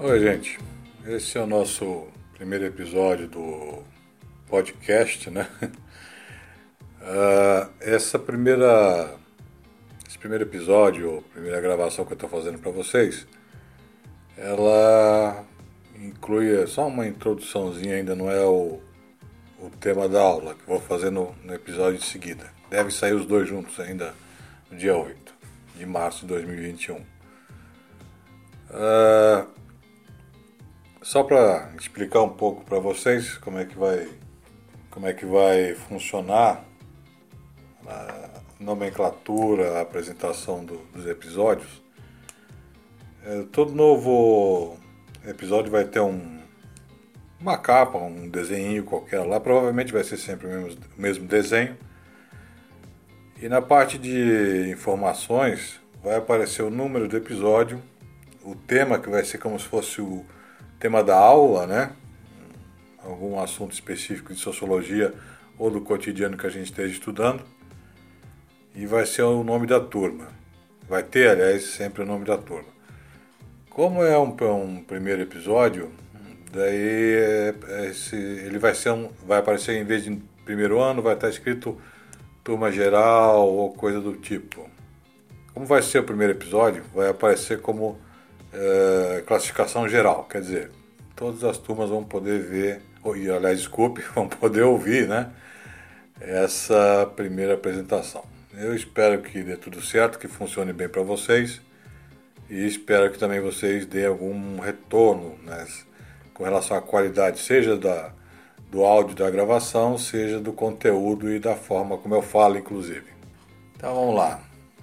Oi, gente. Esse é o nosso primeiro episódio do podcast, né? Uh, essa primeira, esse primeiro episódio, primeira gravação que eu estou fazendo para vocês, ela inclui só uma introduçãozinha, ainda não é o, o tema da aula que vou fazer no, no episódio de seguida. Deve sair os dois juntos ainda no dia 8 de março de 2021. Uh, só para explicar um pouco para vocês como é que vai como é que vai funcionar a nomenclatura, a apresentação do, dos episódios. É, todo novo episódio vai ter um, uma capa, um desenho qualquer lá, provavelmente vai ser sempre o mesmo, o mesmo desenho. E na parte de informações vai aparecer o número do episódio, o tema que vai ser como se fosse o tema da aula, né? Algum assunto específico de sociologia ou do cotidiano que a gente esteja estudando. E vai ser o nome da turma. Vai ter, aliás, sempre o nome da turma. Como é um, um primeiro episódio, daí é, é esse, ele vai ser um, vai aparecer em vez de primeiro ano, vai estar escrito turma geral ou coisa do tipo. Como vai ser o primeiro episódio, vai aparecer como é, classificação geral, quer dizer, todas as turmas vão poder ver, ou, aliás, desculpe, vão poder ouvir, né? Essa primeira apresentação. Eu espero que dê tudo certo, que funcione bem para vocês e espero que também vocês deem algum retorno né, com relação à qualidade, seja da, do áudio da gravação, seja do conteúdo e da forma como eu falo, inclusive. Então vamos lá.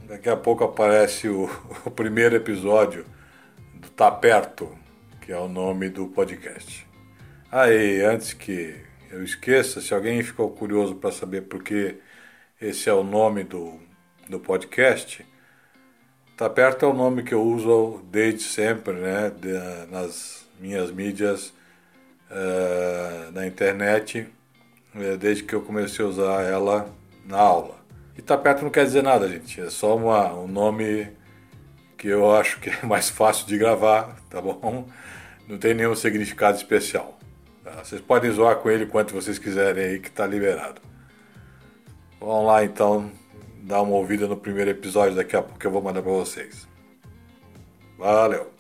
Daqui a pouco aparece o, o primeiro episódio Tá Perto, que é o nome do podcast. Aí, antes que eu esqueça, se alguém ficou curioso para saber por que esse é o nome do, do podcast, Tá Perto é o nome que eu uso desde sempre, né, de, nas minhas mídias uh, na internet, eh, desde que eu comecei a usar ela na aula. E Tá Perto não quer dizer nada, gente, é só uma, um nome que eu acho que é mais fácil de gravar, tá bom? Não tem nenhum significado especial. Tá? Vocês podem zoar com ele quanto vocês quiserem aí, que tá liberado. Vamos lá então, dar uma ouvida no primeiro episódio daqui a pouco eu vou mandar para vocês. Valeu!